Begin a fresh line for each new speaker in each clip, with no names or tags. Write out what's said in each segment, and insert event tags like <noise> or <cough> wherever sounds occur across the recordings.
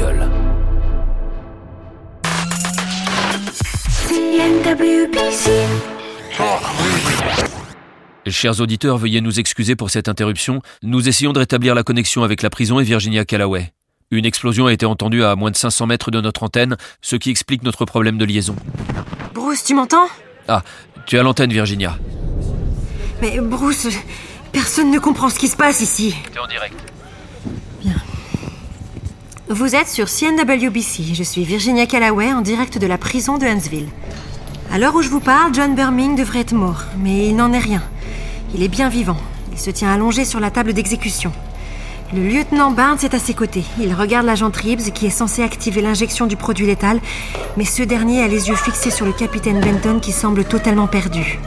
gueule. Chers auditeurs, veuillez nous excuser pour cette interruption. Nous essayons de rétablir la connexion avec la prison et Virginia Callaway. Une explosion a été entendue à moins de 500 mètres de notre antenne, ce qui explique notre problème de liaison.
Bruce, tu m'entends?
Ah, tu as l'antenne, Virginia.
Mais Bruce, personne ne comprend ce qui se passe ici.
T'es en direct.
Vous êtes sur CNWBC. Je suis Virginia Callaway en direct de la prison de Huntsville. À l'heure où je vous parle, John Birming devrait être mort, mais il n'en est rien. Il est bien vivant. Il se tient allongé sur la table d'exécution. Le lieutenant Barnes est à ses côtés. Il regarde l'agent Tribbs qui est censé activer l'injection du produit létal, mais ce dernier a les yeux fixés sur le capitaine Benton qui semble totalement perdu.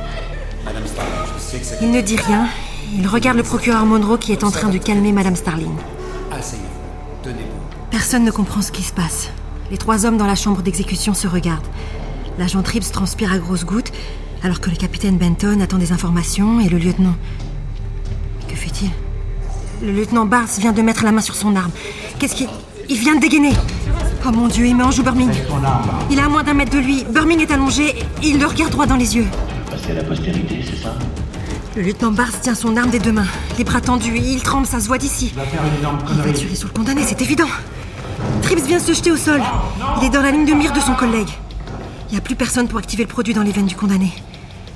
Il ne dit rien. Il regarde le procureur Monroe qui est en train de calmer Madame Starling. Personne ne comprend ce qui se passe. Les trois hommes dans la chambre d'exécution se regardent. L'agent Tribbs transpire à grosses gouttes, alors que le capitaine Benton attend des informations et le lieutenant. Que fait-il? Le lieutenant Barnes vient de mettre la main sur son arme. Qu'est-ce qu'il. Il vient de dégainer Oh mon dieu, il met en joue Burming. Il est à moins d'un mètre de lui. Burming est allongé et il le regarde droit dans les yeux.
Passer à la postérité, c'est ça?
Le lieutenant Barnes tient son arme des deux mains, les bras tendus, il tremble, ça se voit d'ici.
Il va faire une énorme
Il va
connerie.
tirer sur le condamné, c'est évident. Trips vient se jeter au sol. Il est dans la ligne de mire de son collègue. Il n'y a plus personne pour activer le produit dans les veines du condamné.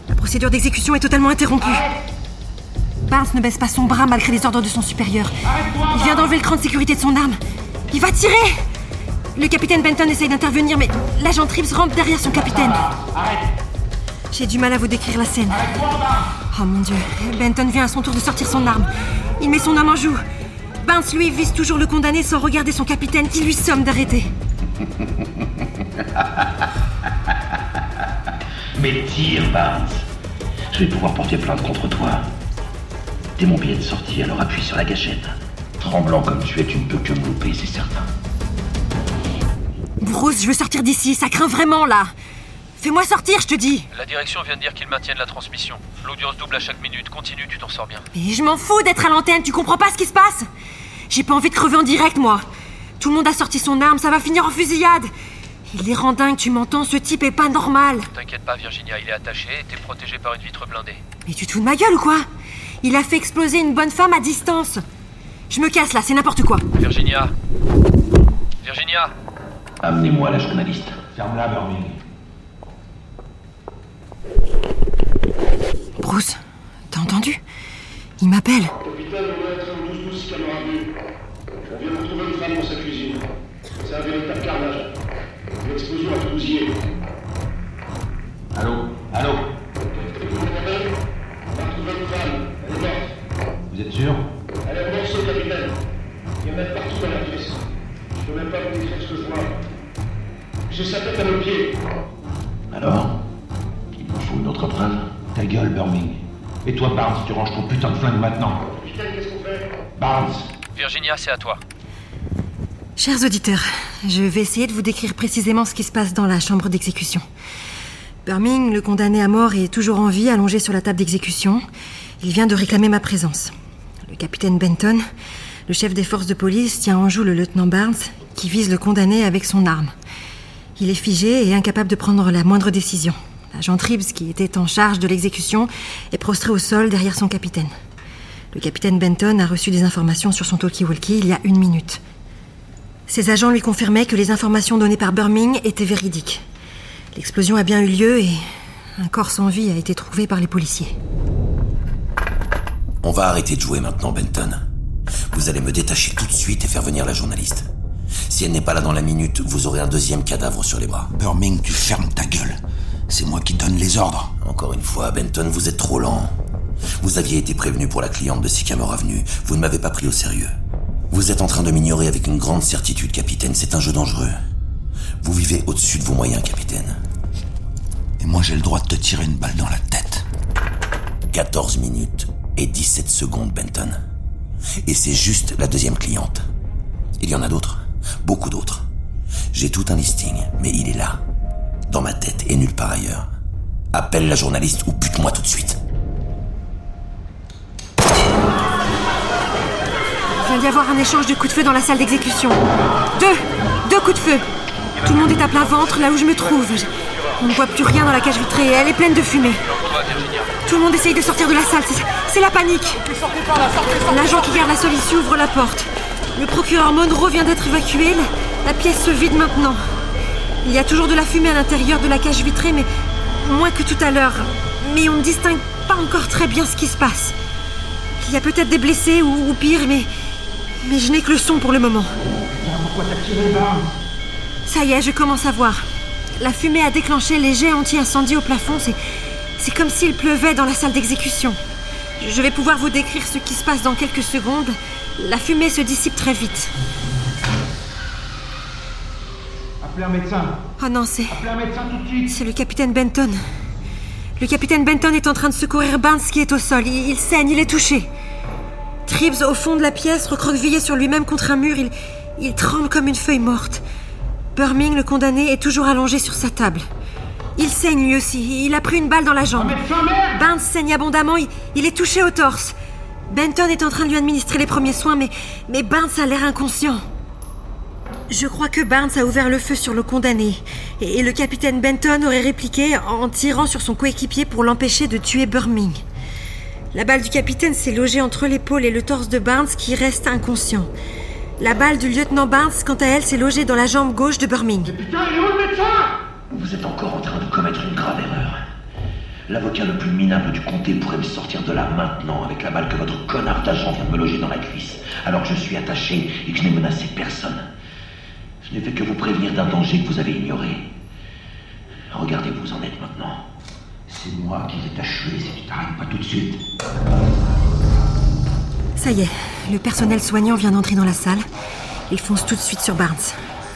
La procédure d'exécution est totalement interrompue. Barnes ne baisse pas son bras malgré les ordres de son supérieur. Il vient d'enlever le cran de sécurité de son arme. Il va tirer Le capitaine Benton essaye d'intervenir, mais l'agent Trips rampe derrière son capitaine. J'ai du mal à vous décrire la scène. Oh mon dieu. Benton vient à son tour de sortir son arme. Il met son homme en joue. Barnes, lui, vise toujours le condamné sans regarder son capitaine qui lui somme d'arrêter. <laughs>
Mais tire, Barnes. Je vais pouvoir porter plainte contre toi. T'es mon billet de sortie, alors appuie sur la gâchette. Tremblant comme tu es, tu ne peux que me louper, c'est certain.
Bruce, je veux sortir d'ici, ça craint vraiment là. Fais-moi sortir, je te dis.
La direction vient de dire qu'ils maintiennent la transmission. L'audience double à chaque minute. Continue, tu t'en sors bien.
Mais je m'en fous d'être à l'antenne, tu comprends pas ce qui se passe? J'ai pas envie de crever en direct, moi. Tout le monde a sorti son arme, ça va finir en fusillade. Il est rend dingue, tu m'entends, ce type est pas normal.
T'inquiète pas, Virginia, il est attaché et t'es protégé par une vitre blindée.
Mais tu te fous de ma gueule ou quoi? Il a fait exploser une bonne femme à distance. Je me casse là, c'est n'importe quoi.
Virginia Virginia
Amenez-moi la journaliste.
Ferme-la, Birmingham.
Bruce, t'as entendu? Il m'appelle.
Capitaine, on doit être un 12-12 camarades nus. On vient de retrouver une femme dans sa cuisine. C'est un véritable carnage. L'explosion a tout bousillé.
Allô? Allô?
Vous m'entendez On a retrouvé une femme. Elle est morte.
Vous êtes sûr?
Elle est en morceaux, capitaine. Il y en a partout dans la pièce. Je peux même pas vous décrire ce que je vois. J'ai sa tête à nos pieds.
Birmingham. Et toi, Barnes, tu ranges ton putain de flingue maintenant.
Capitaine, qu'est-ce qu'on fait
Barnes
Virginia, c'est à toi.
Chers auditeurs, je vais essayer de vous décrire précisément ce qui se passe dans la chambre d'exécution. Birming, le condamné à mort, est toujours en vie, allongé sur la table d'exécution. Il vient de réclamer ma présence. Le capitaine Benton, le chef des forces de police, tient en joue le lieutenant Barnes, qui vise le condamné avec son arme. Il est figé et incapable de prendre la moindre décision. L'agent Tribbs, qui était en charge de l'exécution, est prostré au sol derrière son capitaine. Le capitaine Benton a reçu des informations sur son talkie-walkie il y a une minute. Ces agents lui confirmaient que les informations données par Birming étaient véridiques. L'explosion a bien eu lieu et un corps sans vie a été trouvé par les policiers.
On va arrêter de jouer maintenant, Benton. Vous allez me détacher tout de suite et faire venir la journaliste. Si elle n'est pas là dans la minute, vous aurez un deuxième cadavre sur les bras.
Birming, tu fermes ta gueule. C'est moi qui donne les ordres.
Encore une fois, Benton, vous êtes trop lent. Vous aviez été prévenu pour la cliente de Sycamore Avenue. Vous ne m'avez pas pris au sérieux. Vous êtes en train de m'ignorer avec une grande certitude, capitaine. C'est un jeu dangereux. Vous vivez au-dessus de vos moyens, capitaine.
Et moi, j'ai le droit de te tirer une balle dans la tête.
14 minutes et 17 secondes, Benton. Et c'est juste la deuxième cliente. Il y en a d'autres, beaucoup d'autres. J'ai tout un listing, mais il est là, dans ma tête et nulle part ailleurs. Appelle la journaliste ou bute-moi tout de suite.
vient d'y avoir un échange de coups de feu dans la salle d'exécution. Deux Deux coups de feu Tout le monde est à plein ventre là où je me trouve. On ne voit plus rien dans la cage vitrée, elle est pleine de fumée. Tout le monde essaye de sortir de la salle, c'est- la panique. L'agent qui garde la ici ouvre la porte. Le procureur Monroe vient d'être évacué, la pièce se vide maintenant. Il y a toujours de la fumée à l'intérieur de la cage vitrée, mais moins que tout à l'heure. Mais on ne distingue pas encore très bien ce qui se passe. Il y a peut-être des blessés ou, pire, mais. Mais je n'ai que le son pour le moment. Ça y est, je commence à voir. La fumée a déclenché les jets anti-incendie au plafond. C'est. C'est comme s'il pleuvait dans la salle d'exécution. Je vais pouvoir vous décrire ce qui se passe dans quelques secondes. La fumée se dissipe très vite.
Appelez un médecin.
Oh non, c'est.
Appelez un médecin tout de suite.
C'est le capitaine Benton. Le capitaine Benton est en train de secourir Barnes qui est au sol. Il, il saigne, il est touché. Tribbs, au fond de la pièce, recroquevillé sur lui-même contre un mur, il, il tremble comme une feuille morte. Burming, le condamné, est toujours allongé sur sa table. Il saigne lui aussi. Il a pris une balle dans la jambe.
Médecin, merde
Barnes saigne abondamment. Il, il est touché au torse. Benton est en train de lui administrer les premiers soins, mais, mais Barnes a l'air inconscient. Je crois que Barnes a ouvert le feu sur le condamné. Et, le capitaine Benton aurait répliqué en tirant sur son coéquipier pour l'empêcher de tuer Burming. La balle du capitaine s'est logée entre l'épaule et le torse de Barnes qui reste inconscient. La balle du lieutenant Barnes, quant à elle, s'est logée dans la jambe gauche de Burming.
Putain, il est où le médecin?
Vous êtes encore en train de commettre une grave erreur. L'avocat le plus minable du comté pourrait me sortir de là maintenant avec la balle que votre connard d'agent vient de me loger dans la cuisse, alors que je suis attaché et que je n'ai menacé personne. Je n'ai fait que vous prévenir d'un danger que vous avez ignoré. Regardez où vous en êtes maintenant.
C'est moi qui les achevé si tu t'arrêtes pas tout de suite.
Ça y est, le personnel soignant vient d'entrer dans la salle. Il fonce tout de suite sur Barnes.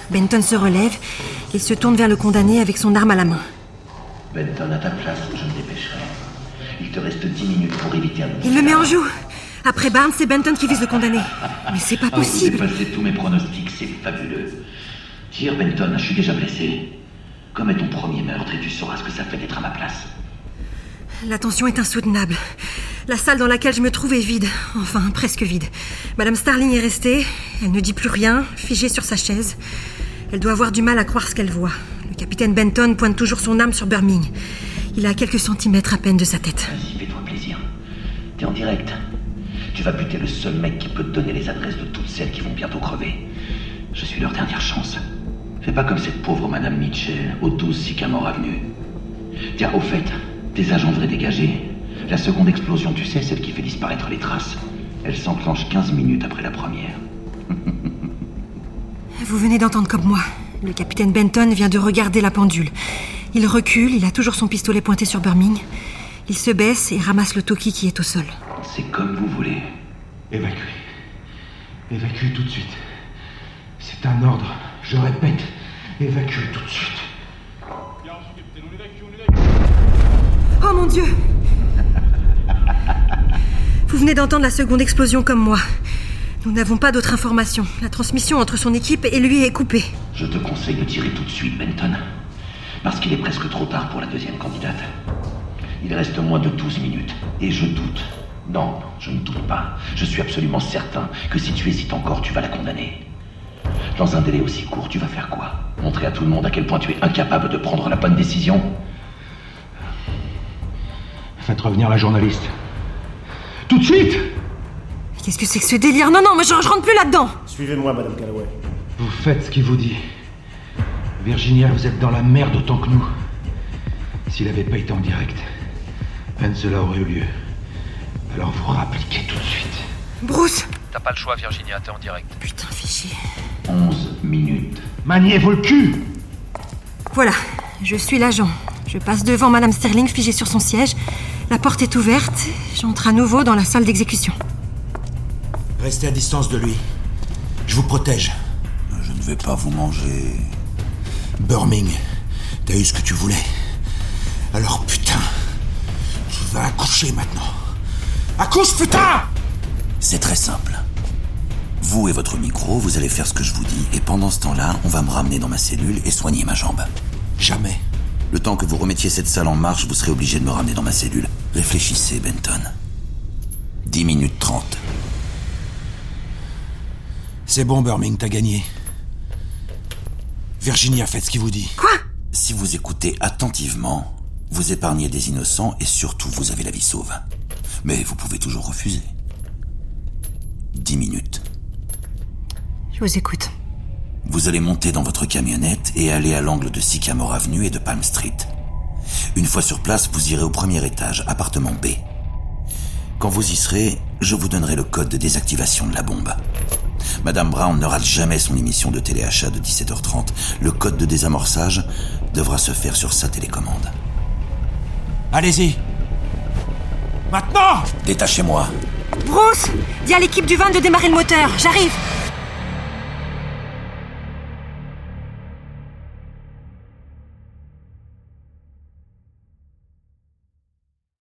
Benton se relève. Il se tourne vers le condamné avec son arme à la main.
Benton, à ta place, je me dépêcherai. Il te reste dix minutes pour éviter un
Il me met en joue. Après Barnes, c'est Benton qui vise le condamné. Mais c'est pas
Ah, vous
possible.
dépassez tous mes pronostics, c'est fabuleux. Tire, Benton, je suis déjà blessé. Commets ton premier meurtre et tu sauras ce que ça fait d'être à ma place.
La tension est insoutenable. La salle dans laquelle je me trouve est vide. Enfin, presque vide. Madame Starling est restée. Elle ne dit plus rien, figée sur sa chaise. Elle doit avoir du mal à croire ce qu'elle voit. Le capitaine Benton pointe toujours son arme sur Burming. Il est à quelques centimètres à peine de sa tête.
Vas-y, fais-toi plaisir. T'es en direct. Tu vas buter le seul mec qui peut te donner les adresses de toutes celles qui vont bientôt crever. Je suis leur dernière chance. Fais pas comme cette pauvre Madame Mitchell au 12 Sycamore Avenue. Tiens, au fait, tes agents devraient dégager. La seconde explosion, tu sais, celle qui fait disparaître les traces. Elle s'enclenche 15 minutes après la première. <laughs>
Vous venez d'entendre comme moi. Le capitaine Benton vient de regarder la pendule. Il recule, il a toujours son pistolet pointé sur Burming. Il se baisse et ramasse le Toki qui est au sol.
C'est comme vous voulez.
Évacuez. Évacuez tout de suite. C'est un ordre. Je répète, évacuez tout de suite.
Oh mon Dieu Vous venez d'entendre la seconde explosion comme moi. Nous n'avons pas d'autres informations. La transmission entre son équipe et lui est coupée.
Je te conseille de tirer tout de suite, Benton. Parce qu'il est presque trop tard pour la deuxième candidate. Il reste moins de 12 minutes. Et je doute. Non, je ne doute pas. Je suis absolument certain que si tu hésites encore, tu vas la condamner. Dans un délai aussi court, tu vas faire quoi? Montrer à tout le monde à quel point tu es incapable de prendre la bonne décision?
Faites revenir la journaliste. Tout de suite
Qu'est-ce que c'est que ce délire? Non, non, mais je, je rentre plus là-dedans
Suivez-moi, Madame Calloway.
Vous faites ce qu'il vous dit. Virginia, vous êtes dans la merde autant que nous. S'il avait pas été en direct, peine cela aurait eu lieu. Alors vous rappliquez tout de suite.
Bruce
T'as pas le choix, Virginia, t'es en direct.
Putain, fichier.
11 minutes.
Maniez-vous le cul
Voilà, je suis l'agent. Je passe devant Madame Sterling figée sur son siège. La porte est ouverte. J'entre à nouveau dans la salle d'exécution.
Restez à distance de lui. Je vous protège.
Je ne vais pas vous manger.
Burming, t'as eu ce que tu voulais. Alors putain, tu vas accoucher maintenant. Accouche, putain
C'est très simple. Vous et votre micro, vous allez faire ce que je vous dis, et pendant ce temps-là, on va me ramener dans ma cellule et soigner ma jambe.
Jamais.
Le temps que vous remettiez cette salle en marche, vous serez obligé de me ramener dans ma cellule. Réfléchissez, Benton. 10 minutes 30.
C'est bon, Burming, t'as gagné. Virginia, faites ce qu'il vous dit.
Quoi?
Si vous écoutez attentivement, vous épargnez des innocents et surtout vous avez la vie sauve. Mais vous pouvez toujours refuser. Dix minutes.
Je vous écoute.
Vous allez monter dans votre camionnette et aller à l'angle de Sycamore Avenue et de Palm Street. Une fois sur place, vous irez au premier étage, appartement B. Quand vous y serez, je vous donnerai le code de désactivation de la bombe. Madame Brown ne rate jamais son émission de téléachat de 17h30. Le code de désamorçage devra se faire sur sa télécommande.
Allez-y. Maintenant
Détachez-moi.
Bruce Dis à l'équipe du van de démarrer le moteur. J'arrive